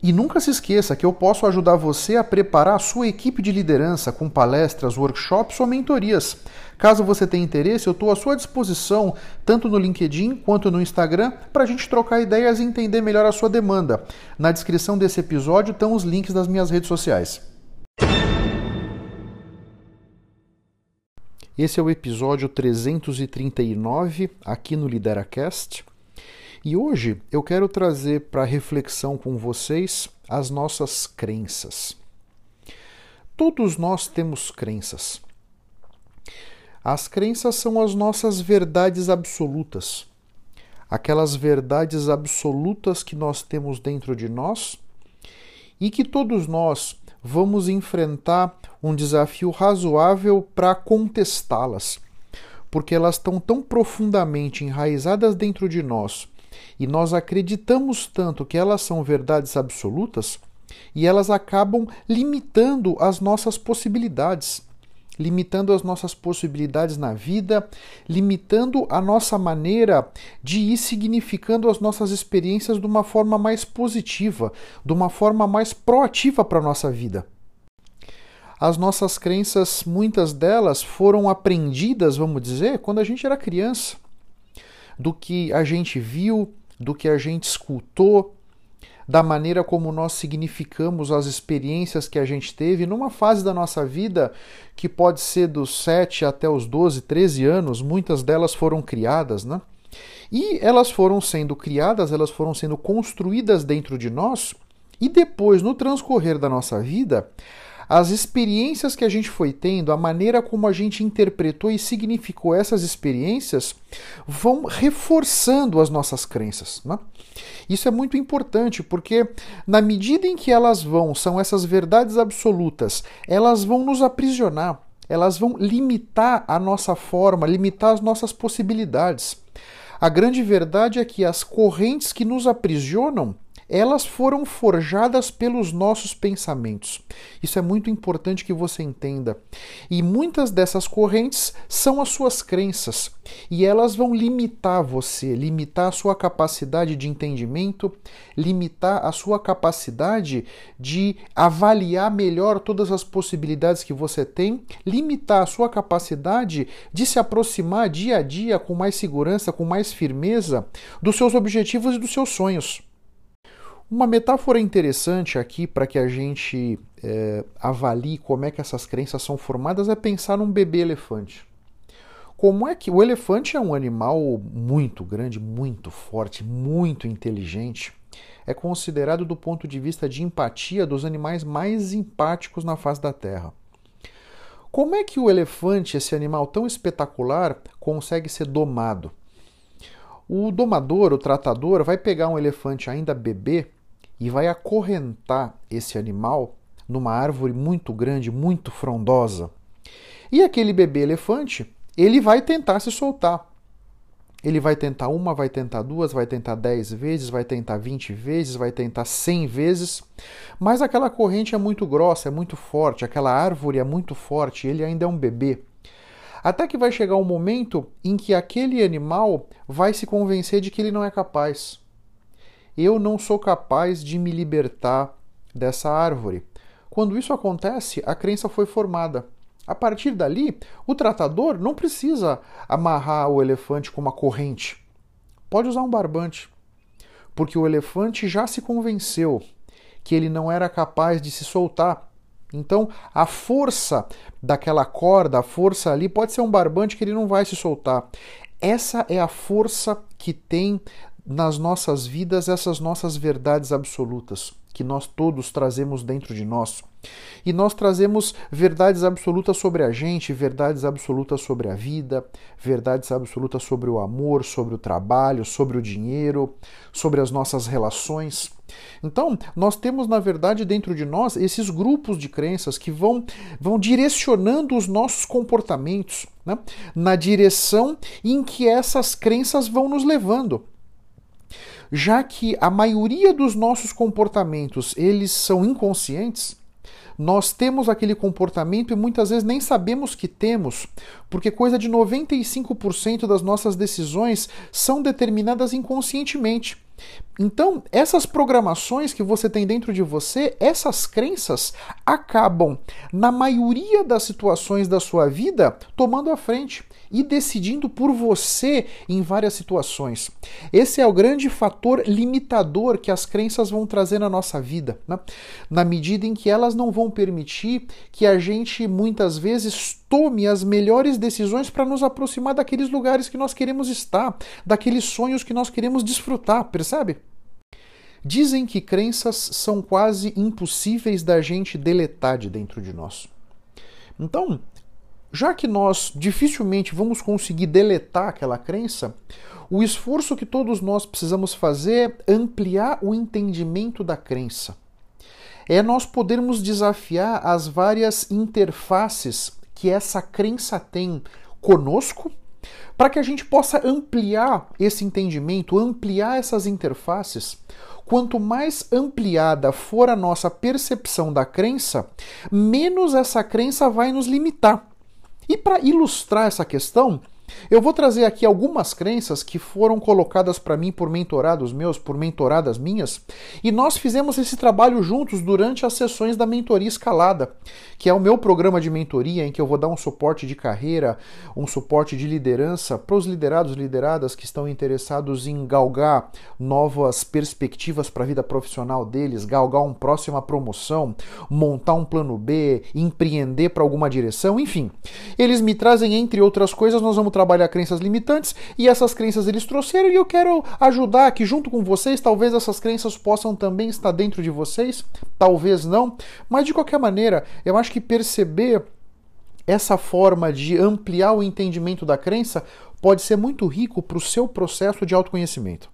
E nunca se esqueça que eu posso ajudar você a preparar a sua equipe de liderança com palestras, workshops ou mentorias. Caso você tenha interesse, eu estou à sua disposição, tanto no LinkedIn quanto no Instagram, para a gente trocar ideias e entender melhor a sua demanda. Na descrição desse episódio estão os links das minhas redes sociais. Esse é o episódio 339 aqui no LideraCast. E hoje eu quero trazer para reflexão com vocês as nossas crenças. Todos nós temos crenças. As crenças são as nossas verdades absolutas. Aquelas verdades absolutas que nós temos dentro de nós e que todos nós vamos enfrentar um desafio razoável para contestá-las, porque elas estão tão profundamente enraizadas dentro de nós e nós acreditamos tanto que elas são verdades absolutas e elas acabam limitando as nossas possibilidades, limitando as nossas possibilidades na vida, limitando a nossa maneira de ir significando as nossas experiências de uma forma mais positiva, de uma forma mais proativa para a nossa vida. As nossas crenças, muitas delas foram aprendidas, vamos dizer, quando a gente era criança do que a gente viu, do que a gente escutou, da maneira como nós significamos as experiências que a gente teve numa fase da nossa vida que pode ser dos 7 até os 12, 13 anos, muitas delas foram criadas, né? E elas foram sendo criadas, elas foram sendo construídas dentro de nós, e depois, no transcorrer da nossa vida, as experiências que a gente foi tendo, a maneira como a gente interpretou e significou essas experiências, vão reforçando as nossas crenças. Né? Isso é muito importante porque, na medida em que elas vão, são essas verdades absolutas, elas vão nos aprisionar, elas vão limitar a nossa forma, limitar as nossas possibilidades. A grande verdade é que as correntes que nos aprisionam elas foram forjadas pelos nossos pensamentos. Isso é muito importante que você entenda. E muitas dessas correntes são as suas crenças, e elas vão limitar você, limitar a sua capacidade de entendimento, limitar a sua capacidade de avaliar melhor todas as possibilidades que você tem, limitar a sua capacidade de se aproximar dia a dia com mais segurança, com mais firmeza dos seus objetivos e dos seus sonhos. Uma metáfora interessante aqui para que a gente é, avalie como é que essas crenças são formadas é pensar num bebê elefante. Como é que o elefante é um animal muito grande, muito forte, muito inteligente, é considerado do ponto de vista de empatia dos animais mais empáticos na face da Terra. Como é que o elefante, esse animal tão espetacular, consegue ser domado? O domador, o tratador, vai pegar um elefante ainda bebê e vai acorrentar esse animal numa árvore muito grande, muito frondosa. E aquele bebê elefante, ele vai tentar se soltar. Ele vai tentar uma, vai tentar duas, vai tentar dez vezes, vai tentar vinte vezes, vai tentar cem vezes, mas aquela corrente é muito grossa, é muito forte, aquela árvore é muito forte, ele ainda é um bebê. Até que vai chegar um momento em que aquele animal vai se convencer de que ele não é capaz eu não sou capaz de me libertar dessa árvore. Quando isso acontece, a crença foi formada. A partir dali, o tratador não precisa amarrar o elefante com uma corrente. Pode usar um barbante, porque o elefante já se convenceu que ele não era capaz de se soltar Então, a força daquela corda, a força ali, pode ser um barbante que ele não vai se soltar. Essa é a força que tem nas nossas vidas essas nossas verdades absolutas que nós todos trazemos dentro de nós. E nós trazemos verdades absolutas sobre a gente, verdades absolutas sobre a vida, verdades absolutas sobre o amor, sobre o trabalho, sobre o dinheiro, sobre as nossas relações. Então, nós temos, na verdade, dentro de nós esses grupos de crenças que vão, vão direcionando os nossos comportamentos né, na direção em que essas crenças vão nos levando já que a maioria dos nossos comportamentos eles são inconscientes, nós temos aquele comportamento e muitas vezes nem sabemos que temos, porque coisa de 95% das nossas decisões são determinadas inconscientemente. Então, essas programações que você tem dentro de você, essas crenças, acabam, na maioria das situações da sua vida, tomando a frente e decidindo por você em várias situações. Esse é o grande fator limitador que as crenças vão trazer na nossa vida, né? na medida em que elas não vão permitir que a gente muitas vezes tome as melhores decisões para nos aproximar daqueles lugares que nós queremos estar, daqueles sonhos que nós queremos desfrutar, percebe? Dizem que crenças são quase impossíveis da gente deletar de dentro de nós. Então, já que nós dificilmente vamos conseguir deletar aquela crença, o esforço que todos nós precisamos fazer é ampliar o entendimento da crença. É nós podermos desafiar as várias interfaces que essa crença tem conosco, para que a gente possa ampliar esse entendimento, ampliar essas interfaces. Quanto mais ampliada for a nossa percepção da crença, menos essa crença vai nos limitar. E para ilustrar essa questão, eu vou trazer aqui algumas crenças que foram colocadas para mim por mentorados meus, por mentoradas minhas, e nós fizemos esse trabalho juntos durante as sessões da mentoria escalada, que é o meu programa de mentoria em que eu vou dar um suporte de carreira, um suporte de liderança para os liderados e lideradas que estão interessados em galgar novas perspectivas para a vida profissional deles, galgar uma próxima promoção, montar um plano B, empreender para alguma direção, enfim. Eles me trazem entre outras coisas, nós vamos trabalhar crenças limitantes e essas crenças eles trouxeram e eu quero ajudar aqui junto com vocês. Talvez essas crenças possam também estar dentro de vocês, talvez não, mas de qualquer maneira, eu acho que perceber essa forma de ampliar o entendimento da crença pode ser muito rico para o seu processo de autoconhecimento.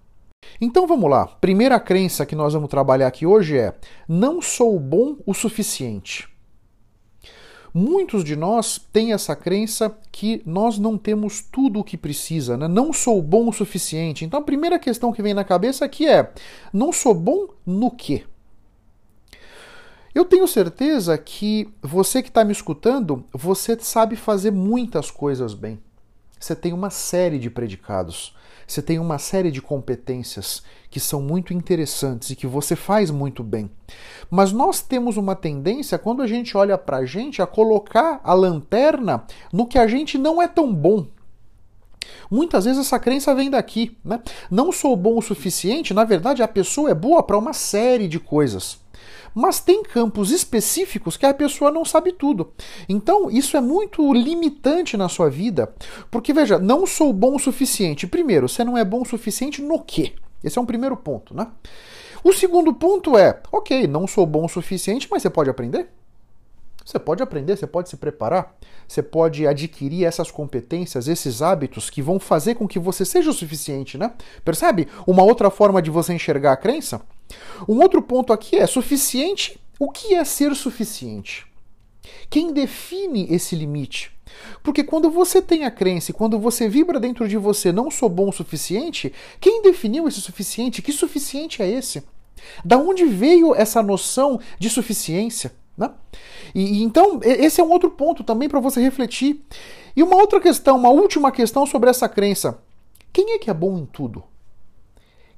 Então vamos lá. Primeira crença que nós vamos trabalhar aqui hoje é: não sou bom o suficiente. Muitos de nós têm essa crença que nós não temos tudo o que precisa, né? não sou bom o suficiente. Então a primeira questão que vem na cabeça aqui é: não sou bom no quê? Eu tenho certeza que você que está me escutando, você sabe fazer muitas coisas bem. Você tem uma série de predicados, você tem uma série de competências que são muito interessantes e que você faz muito bem. Mas nós temos uma tendência, quando a gente olha para a gente, a colocar a lanterna no que a gente não é tão bom. Muitas vezes essa crença vem daqui, né? Não sou bom o suficiente, na verdade a pessoa é boa para uma série de coisas. Mas tem campos específicos que a pessoa não sabe tudo. Então, isso é muito limitante na sua vida, porque veja, não sou bom o suficiente. Primeiro, você não é bom o suficiente no quê? Esse é um primeiro ponto, né? O segundo ponto é, ok, não sou bom o suficiente, mas você pode aprender. Você pode aprender, você pode se preparar, você pode adquirir essas competências, esses hábitos que vão fazer com que você seja o suficiente, né? Percebe? Uma outra forma de você enxergar a crença? Um outro ponto aqui é suficiente. O que é ser suficiente? Quem define esse limite? Porque quando você tem a crença e quando você vibra dentro de você, não sou bom o suficiente, quem definiu esse suficiente? Que suficiente é esse? Da onde veio essa noção de suficiência? Né? E, então, esse é um outro ponto também para você refletir. E uma outra questão, uma última questão sobre essa crença: quem é que é bom em tudo?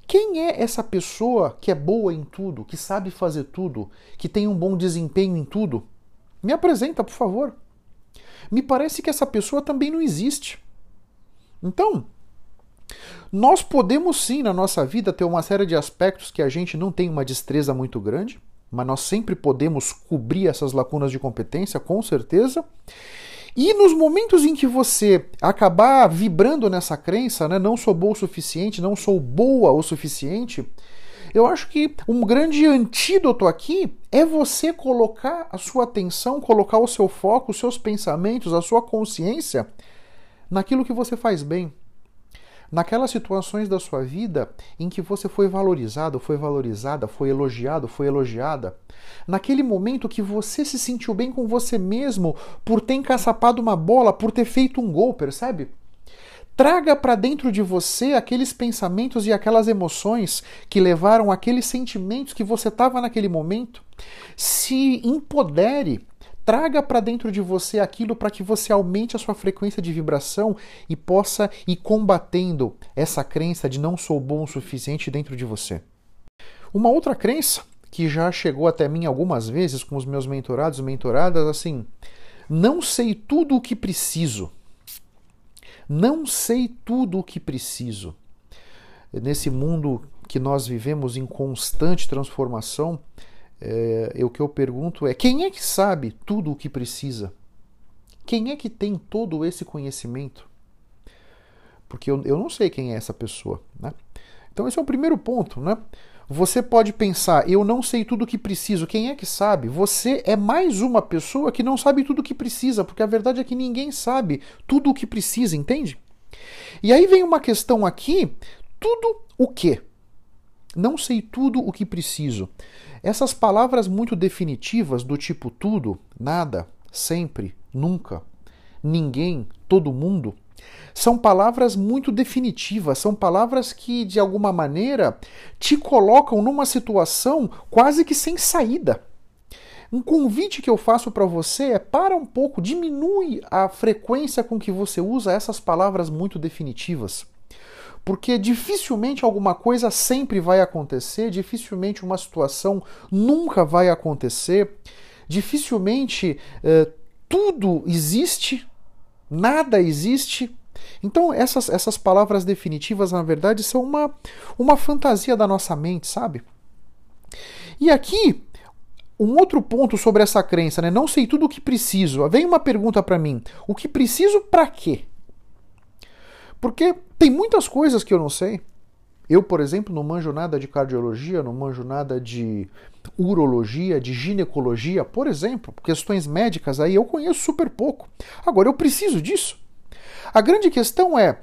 Quem é essa pessoa que é boa em tudo, que sabe fazer tudo, que tem um bom desempenho em tudo? Me apresenta, por favor. Me parece que essa pessoa também não existe. Então, nós podemos sim na nossa vida ter uma série de aspectos que a gente não tem uma destreza muito grande, mas nós sempre podemos cobrir essas lacunas de competência, com certeza. E nos momentos em que você acabar vibrando nessa crença, né, não sou boa o suficiente, não sou boa o suficiente, eu acho que um grande antídoto aqui é você colocar a sua atenção, colocar o seu foco, os seus pensamentos, a sua consciência naquilo que você faz bem. Naquelas situações da sua vida em que você foi valorizado, foi valorizada, foi elogiado, foi elogiada. Naquele momento que você se sentiu bem com você mesmo por ter encaçapado uma bola, por ter feito um gol, percebe? Traga para dentro de você aqueles pensamentos e aquelas emoções que levaram aqueles sentimentos que você estava naquele momento. Se empodere, traga para dentro de você aquilo para que você aumente a sua frequência de vibração e possa ir combatendo essa crença de não sou bom o suficiente dentro de você. Uma outra crença que já chegou até mim algumas vezes com os meus mentorados e mentoradas, assim, não sei tudo o que preciso. Não sei tudo o que preciso. Nesse mundo que nós vivemos em constante transformação, é, o que eu pergunto é: quem é que sabe tudo o que precisa? Quem é que tem todo esse conhecimento? Porque eu, eu não sei quem é essa pessoa. Né? Então, esse é o primeiro ponto. Né? Você pode pensar, eu não sei tudo o que preciso. Quem é que sabe? Você é mais uma pessoa que não sabe tudo o que precisa, porque a verdade é que ninguém sabe tudo o que precisa, entende? E aí vem uma questão aqui: tudo o que? Não sei tudo o que preciso. Essas palavras muito definitivas, do tipo tudo, nada, sempre, nunca, ninguém, todo mundo, são palavras muito definitivas, são palavras que, de alguma maneira, te colocam numa situação quase que sem saída. Um convite que eu faço para você é para um pouco, diminui a frequência com que você usa essas palavras muito definitivas. Porque dificilmente alguma coisa sempre vai acontecer, dificilmente uma situação nunca vai acontecer, dificilmente eh, tudo existe, nada existe, então, essas, essas palavras definitivas, na verdade, são uma, uma fantasia da nossa mente, sabe? E aqui, um outro ponto sobre essa crença, né? Não sei tudo o que preciso. Vem uma pergunta para mim: o que preciso para quê? Porque tem muitas coisas que eu não sei. Eu, por exemplo, não manjo nada de cardiologia, não manjo nada de urologia, de ginecologia, por exemplo, questões médicas aí eu conheço super pouco. Agora, eu preciso disso? A grande questão é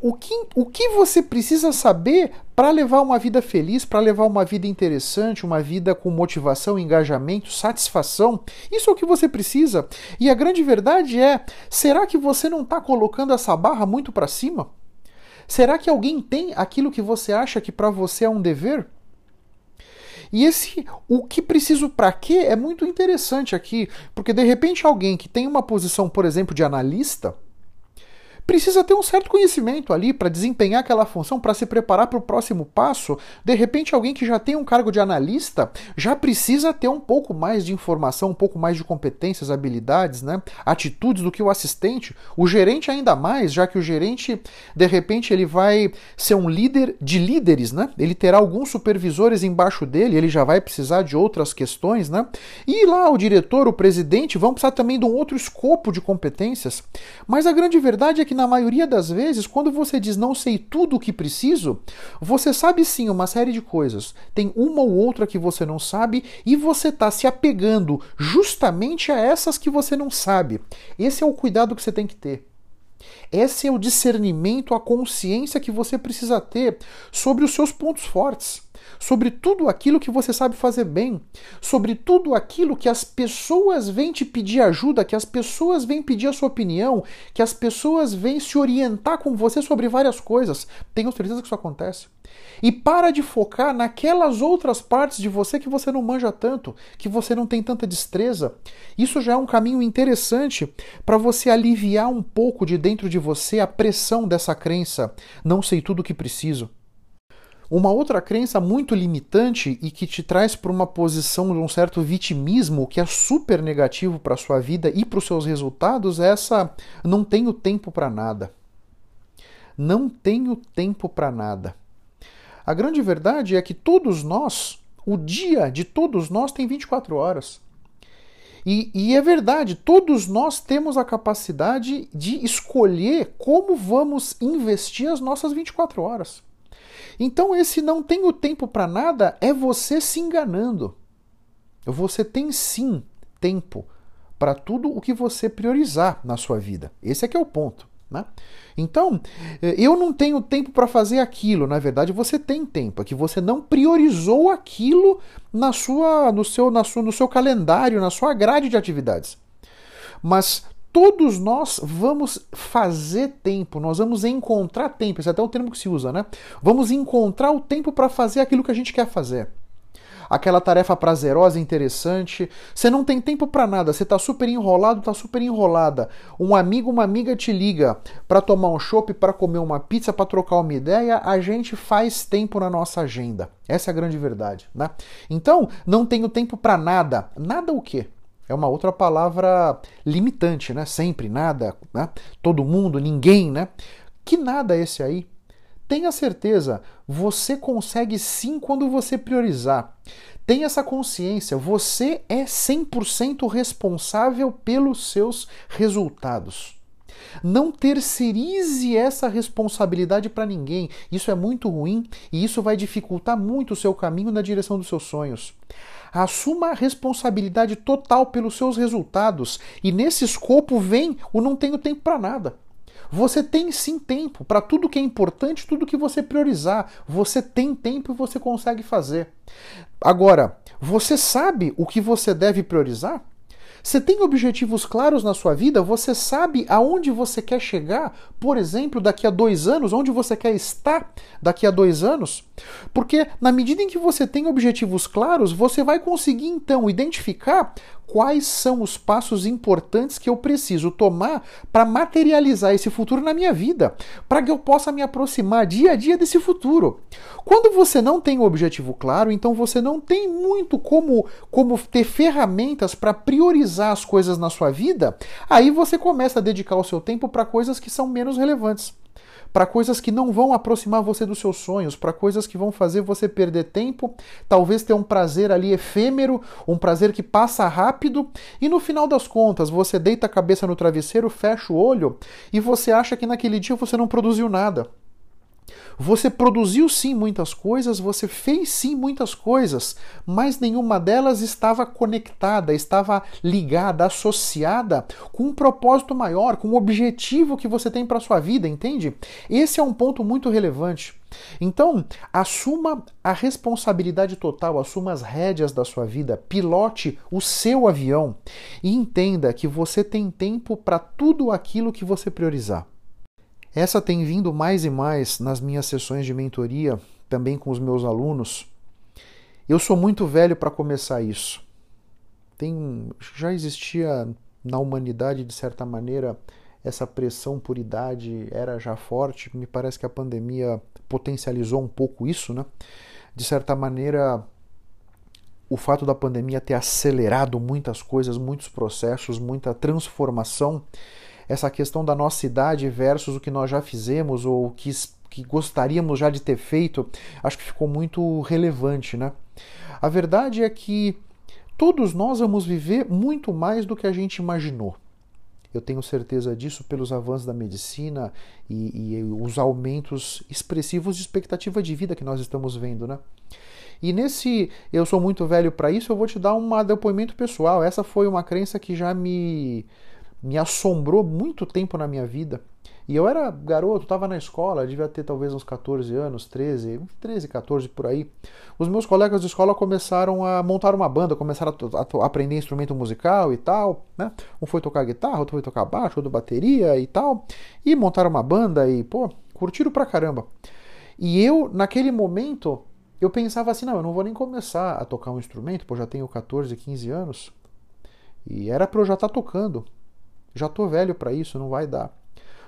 o que, o que você precisa saber para levar uma vida feliz, para levar uma vida interessante, uma vida com motivação, engajamento, satisfação. Isso é o que você precisa. E a grande verdade é: será que você não está colocando essa barra muito para cima? Será que alguém tem aquilo que você acha que para você é um dever? E esse o que preciso para quê é muito interessante aqui, porque de repente alguém que tem uma posição, por exemplo, de analista, precisa ter um certo conhecimento ali para desempenhar aquela função, para se preparar para o próximo passo. De repente, alguém que já tem um cargo de analista já precisa ter um pouco mais de informação, um pouco mais de competências, habilidades, né? atitudes do que o assistente. O gerente ainda mais, já que o gerente, de repente, ele vai ser um líder de líderes, né? Ele terá alguns supervisores embaixo dele, ele já vai precisar de outras questões, né? E lá o diretor, o presidente vão precisar também de um outro escopo de competências. Mas a grande verdade é que na maioria das vezes, quando você diz não sei tudo o que preciso, você sabe sim uma série de coisas. Tem uma ou outra que você não sabe e você está se apegando justamente a essas que você não sabe. Esse é o cuidado que você tem que ter. Esse é o discernimento, a consciência que você precisa ter sobre os seus pontos fortes sobre tudo aquilo que você sabe fazer bem, sobre tudo aquilo que as pessoas vêm te pedir ajuda, que as pessoas vêm pedir a sua opinião, que as pessoas vêm se orientar com você sobre várias coisas. Tenho certeza que isso acontece. E para de focar naquelas outras partes de você que você não manja tanto, que você não tem tanta destreza. Isso já é um caminho interessante para você aliviar um pouco de dentro de você a pressão dessa crença. Não sei tudo o que preciso. Uma outra crença muito limitante e que te traz para uma posição de um certo vitimismo que é super negativo para a sua vida e para os seus resultados é essa não tenho tempo para nada. Não tenho tempo para nada. A grande verdade é que todos nós, O dia de todos nós tem 24 horas. E, e, é verdade, todos nós temos a capacidade de escolher como vamos investir as nossas 24 horas. Então, esse não tem o tempo para nada é você se enganando. Você tem sim tempo para tudo o que você priorizar na sua vida. Esse é que é o ponto. Né? Então, eh, eu não tenho tempo para fazer aquilo. Na verdade, você tem tempo, é que você não priorizou aquilo na sua, no, seu, na sua, no seu calendário, na sua grade de atividades. Mas todos nós vamos fazer tempo, nós vamos encontrar tempo, esse é até o termo que se usa, né? Vamos encontrar o tempo para fazer aquilo que a gente quer fazer aquela tarefa prazerosa interessante. Você não tem tempo para nada, você tá super enrolado, tá super enrolada. Um amigo, uma amiga te liga para tomar um chopp, para comer uma pizza, para trocar uma ideia, a gente faz tempo na nossa agenda. Essa é a grande verdade, né? Então, não tenho tempo para nada. Nada o quê? É uma outra palavra limitante, né? Sempre, nada, né? Todo mundo, ninguém, né? Que nada é esse aí? Tenha certeza, você consegue sim quando você priorizar. Tenha essa consciência, você é 100% responsável pelos seus resultados. Não terceirize essa responsabilidade para ninguém. Isso é muito ruim e isso vai dificultar muito o seu caminho na direção dos seus sonhos. Assuma a responsabilidade total pelos seus resultados e nesse escopo vem o não tenho tempo para nada. Você tem sim tempo para tudo que é importante, tudo que você priorizar. Você tem tempo e você consegue fazer. Agora, você sabe o que você deve priorizar? Você tem objetivos claros na sua vida? Você sabe aonde você quer chegar? Por exemplo, daqui a dois anos, onde você quer estar daqui a dois anos? Porque na medida em que você tem objetivos claros, você vai conseguir então identificar quais são os passos importantes que eu preciso tomar para materializar esse futuro na minha vida, para que eu possa me aproximar dia a dia desse futuro. Quando você não tem o objetivo claro, então você não tem muito como, como ter ferramentas para priorizar as coisas na sua vida, aí você começa a dedicar o seu tempo para coisas que são menos relevantes para coisas que não vão aproximar você dos seus sonhos, para coisas que vão fazer você perder tempo, talvez ter um prazer ali efêmero, um prazer que passa rápido, e no final das contas você deita a cabeça no travesseiro, fecha o olho e você acha que naquele dia você não produziu nada. Você produziu sim muitas coisas, você fez sim muitas coisas, mas nenhuma delas estava conectada, estava ligada, associada com um propósito maior, com um objetivo que você tem para sua vida, entende? Esse é um ponto muito relevante. Então, assuma a responsabilidade total, assuma as rédeas da sua vida, pilote o seu avião e entenda que você tem tempo para tudo aquilo que você priorizar. Essa tem vindo mais e mais nas minhas sessões de mentoria, também com os meus alunos. Eu sou muito velho para começar isso. Tem, já existia na humanidade, de certa maneira, essa pressão por idade era já forte. Me parece que a pandemia potencializou um pouco isso, né? De certa maneira, o fato da pandemia ter acelerado muitas coisas, muitos processos, muita transformação essa questão da nossa idade versus o que nós já fizemos ou o que, que gostaríamos já de ter feito, acho que ficou muito relevante, né? A verdade é que todos nós vamos viver muito mais do que a gente imaginou. Eu tenho certeza disso pelos avanços da medicina e, e, os aumentos expressivos de expectativa de vida que nós estamos vendo, né? E nesse eu sou muito velho para isso, eu vou te dar um depoimento pessoal. Essa foi uma crença que já me me assombrou muito tempo na minha vida. E eu era garoto, estava na escola, devia ter talvez uns 14 anos, 13, 13, 14 por aí. Os meus colegas de escola começaram a montar uma banda, começaram a, a aprender instrumento musical e tal, né? Um foi tocar guitarra, outro foi tocar baixo, outro bateria e tal. E montaram uma banda e, pô, curtiram pra caramba. E eu, naquele momento, eu pensava assim, não, eu não vou nem começar a tocar um instrumento, pô, já tenho 14, 15 anos. E era para eu já estar tá tocando. Já tô velho para isso, não vai dar.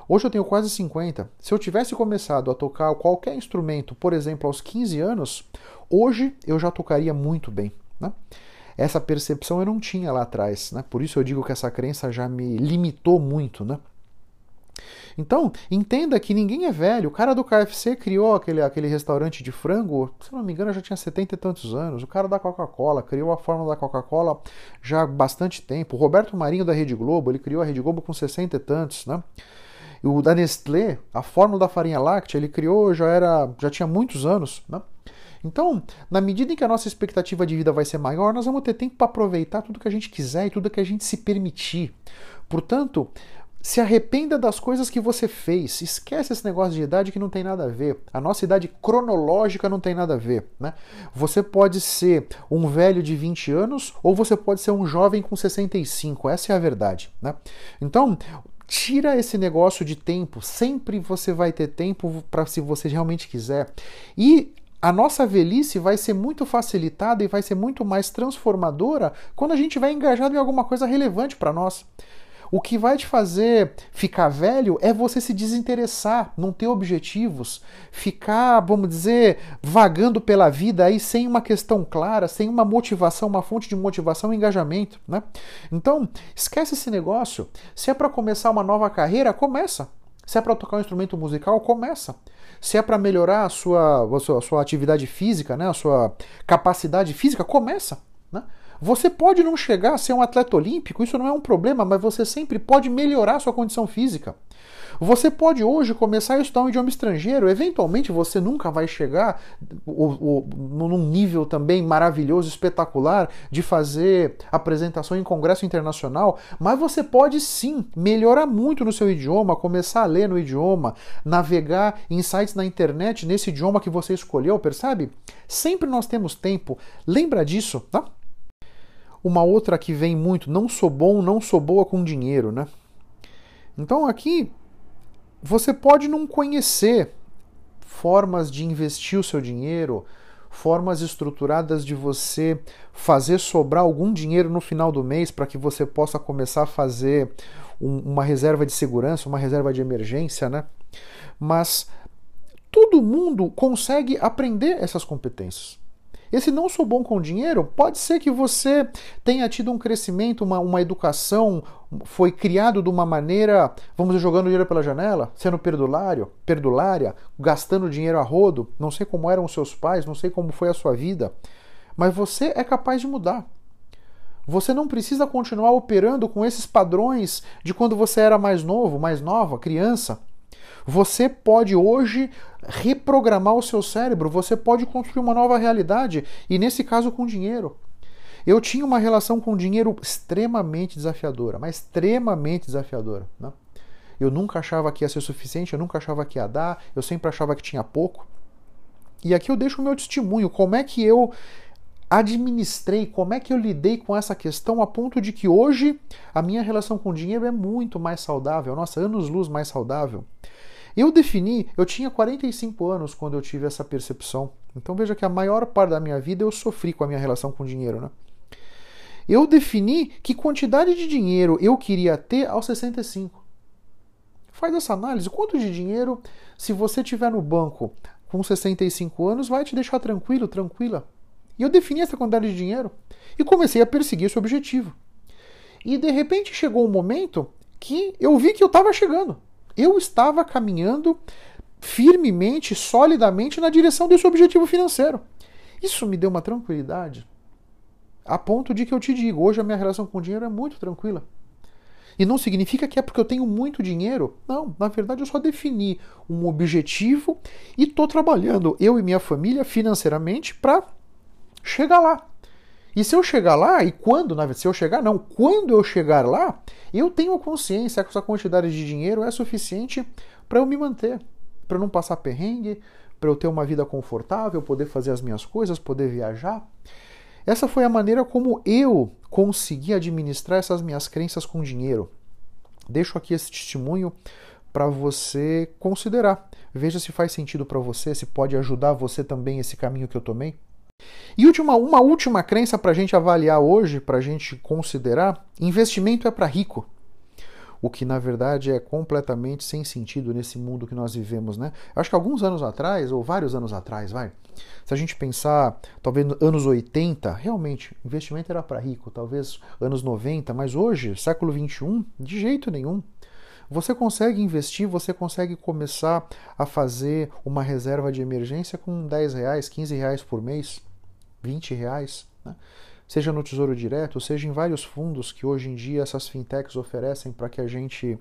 Hoje eu tenho quase 50. Se eu tivesse começado a tocar qualquer instrumento, por exemplo, aos 15 anos, hoje eu já tocaria muito bem. Né? Essa percepção eu não tinha lá atrás. Né? Por isso eu digo que essa crença já me limitou muito. Né? Então, entenda que ninguém é velho. O cara do KFC criou aquele, aquele restaurante de frango, se não me engano, já tinha 70 e tantos anos. O cara da Coca-Cola criou a fórmula da Coca-Cola já há bastante tempo. O Roberto Marinho da Rede Globo, ele criou a Rede Globo com 60 e tantos, né? O da Nestlé, a fórmula da farinha láctea, ele criou já era, já tinha muitos anos, né? Então, na medida em que a nossa expectativa de vida vai ser maior, nós vamos ter tempo para aproveitar tudo que a gente quiser e tudo que a gente se permitir. Portanto, se arrependa das coisas que você fez. Esquece esse negócio de idade que não tem nada a ver. A nossa idade cronológica não tem nada a ver. Né? Você pode ser um velho de 20 anos ou você pode ser um jovem com 65. Essa é a verdade. Né? Então, tira esse negócio de tempo. Sempre você vai ter tempo para se você realmente quiser. E a nossa velhice vai ser muito facilitada e vai ser muito mais transformadora quando a gente vai engajado em alguma coisa relevante para nós. O que vai te fazer ficar velho é você se desinteressar, não ter objetivos, ficar, vamos dizer, vagando pela vida aí sem uma questão clara, sem uma motivação, uma fonte de motivação e engajamento, né? Então, esquece esse negócio. Se é para começar uma nova carreira, começa. Se é para tocar um instrumento musical, começa. Se é para melhorar a sua, a sua, a sua atividade física, né, a sua capacidade física, começa. Né? Você pode não chegar a ser um atleta olímpico, isso não é um problema, mas você sempre pode melhorar sua condição física. Você pode hoje começar a estudar um idioma estrangeiro, eventualmente você nunca vai chegar num nível também maravilhoso, espetacular, de fazer apresentação em congresso internacional, mas você pode sim melhorar muito no seu idioma, começar a ler no idioma, navegar em sites na internet nesse idioma que você escolheu, percebe? Sempre nós temos tempo. Lembra disso, tá? Uma outra que vem muito, não sou bom, não sou boa com dinheiro, né? Então aqui você pode não conhecer formas de investir o seu dinheiro, formas estruturadas de você fazer sobrar algum dinheiro no final do mês para que você possa começar a fazer um, uma reserva de segurança, uma reserva de emergência, né? Mas todo mundo consegue aprender essas competências. Esse não sou bom com dinheiro, pode ser que você tenha tido um crescimento, uma, uma educação, foi criado de uma maneira, vamos jogando dinheiro pela janela, sendo perdulário, perdulária, gastando dinheiro a rodo. Não sei como eram os seus pais, não sei como foi a sua vida, mas você é capaz de mudar. Você não precisa continuar operando com esses padrões de quando você era mais novo, mais nova, criança. Você pode hoje reprogramar o seu cérebro, você pode construir uma nova realidade, e nesse caso com dinheiro. Eu tinha uma relação com dinheiro extremamente desafiadora, mas extremamente desafiadora. Né? Eu nunca achava que ia ser suficiente, eu nunca achava que ia dar, eu sempre achava que tinha pouco. E aqui eu deixo o meu testemunho, como é que eu administrei, como é que eu lidei com essa questão a ponto de que hoje a minha relação com dinheiro é muito mais saudável, nossa, anos-luz mais saudável. Eu defini, eu tinha 45 anos quando eu tive essa percepção. Então veja que a maior parte da minha vida eu sofri com a minha relação com o dinheiro, né? Eu defini que quantidade de dinheiro eu queria ter aos 65. Faz essa análise. Quanto de dinheiro, se você tiver no banco com 65 anos, vai te deixar tranquilo, tranquila? E eu defini essa quantidade de dinheiro e comecei a perseguir esse objetivo. E de repente chegou um momento que eu vi que eu estava chegando eu estava caminhando firmemente, solidamente na direção desse objetivo financeiro. Isso me deu uma tranquilidade, a ponto de que eu te digo, hoje a minha relação com o dinheiro é muito tranquila. E não significa que é porque eu tenho muito dinheiro. Não, na verdade eu só defini um objetivo e estou trabalhando, eu e minha família, financeiramente para chegar lá. E se eu chegar lá, e quando, na verdade, se eu chegar, não, quando eu chegar lá, eu tenho consciência que essa quantidade de dinheiro é suficiente para eu me manter, para não passar perrengue, para eu ter uma vida confortável, poder fazer as minhas coisas, poder viajar. Essa foi a maneira como eu consegui administrar essas minhas crenças com dinheiro. Deixo aqui esse testemunho para você considerar. Veja se faz sentido para você, se pode ajudar você também esse caminho que eu tomei. E última, uma última crença para a gente avaliar hoje, para a gente considerar: investimento é para rico. O que na verdade é completamente sem sentido nesse mundo que nós vivemos, né? Acho que alguns anos atrás, ou vários anos atrás, vai. Se a gente pensar, talvez anos 80, realmente, investimento era para rico, talvez anos 90, mas hoje, século 21, de jeito nenhum. Você consegue investir, você consegue começar a fazer uma reserva de emergência com 10 reais, 15 reais por mês, 20 reais, né? seja no Tesouro Direto, seja em vários fundos que hoje em dia essas fintechs oferecem para que a gente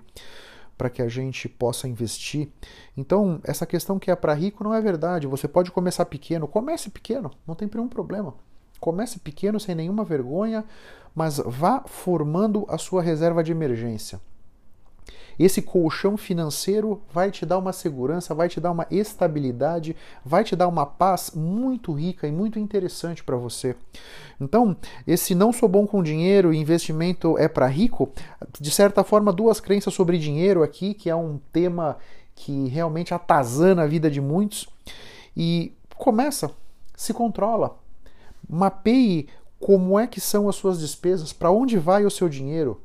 para que a gente possa investir. Então, essa questão que é para rico não é verdade. Você pode começar pequeno, comece pequeno, não tem nenhum problema. Comece pequeno sem nenhuma vergonha, mas vá formando a sua reserva de emergência. Esse colchão financeiro vai te dar uma segurança, vai te dar uma estabilidade, vai te dar uma paz muito rica e muito interessante para você. Então, esse não sou bom com dinheiro, investimento é para rico, de certa forma, duas crenças sobre dinheiro aqui, que é um tema que realmente atazana a vida de muitos. E começa, se controla, mapeie como é que são as suas despesas, para onde vai o seu dinheiro.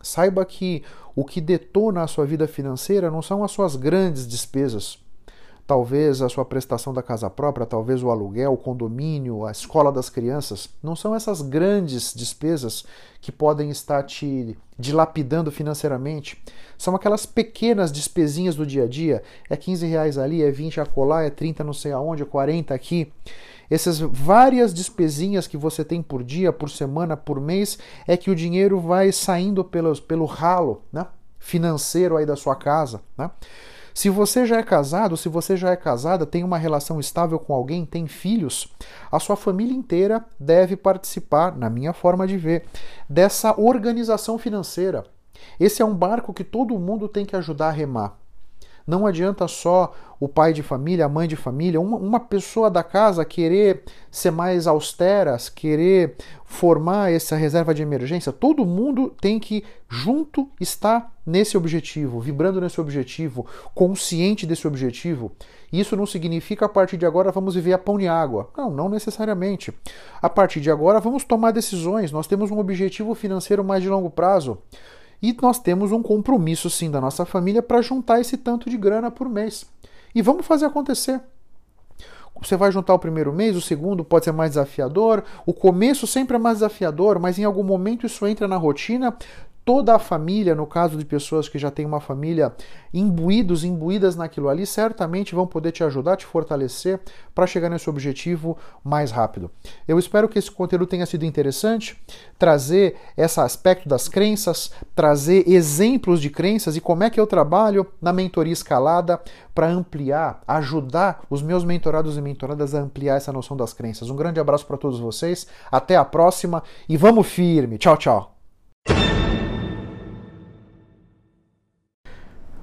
Saiba que o que detona a sua vida financeira não são as suas grandes despesas. Talvez a sua prestação da casa própria, talvez o aluguel, o condomínio, a escola das crianças. Não são essas grandes despesas que podem estar te dilapidando financeiramente. São aquelas pequenas despesinhas do dia a dia. É 15 reais ali, é 20 acolá, é 30 não sei aonde, é 40 aqui. Essas várias despesinhas que você tem por dia, por semana, por mês, é que o dinheiro vai saindo pelos, pelo ralo né? financeiro aí da sua casa. Né? Se você já é casado, se você já é casada, tem uma relação estável com alguém, tem filhos, a sua família inteira deve participar, na minha forma de ver, dessa organização financeira. Esse é um barco que todo mundo tem que ajudar a remar. Não adianta só o pai de família, a mãe de família, uma, uma pessoa da casa querer ser mais austera, querer formar essa reserva de emergência. Todo mundo tem que junto estar nesse objetivo, vibrando nesse objetivo, consciente desse objetivo. Isso não significa a partir de agora vamos viver a pão e água. Não, não necessariamente. A partir de agora vamos tomar decisões. Nós temos um objetivo financeiro mais de longo prazo. E nós temos um compromisso, sim, da nossa família para juntar esse tanto de grana por mês. E vamos fazer acontecer. Você vai juntar o primeiro mês, o segundo pode ser mais desafiador, o começo sempre é mais desafiador, mas em algum momento isso entra na rotina, toda a família, no caso de pessoas que já têm uma família imbuídos, imbuídas naquilo ali, certamente vão poder te ajudar, te fortalecer para chegar nesse objetivo mais rápido. Eu espero que esse conteúdo tenha sido interessante, trazer esse aspecto das crenças, trazer exemplos de crenças e como é que eu trabalho na mentoria escalada para ampliar, ajudar os meus mentorados e mentoradas a ampliar essa noção das crenças. Um grande abraço para todos vocês, até a próxima e vamos firme. Tchau, tchau.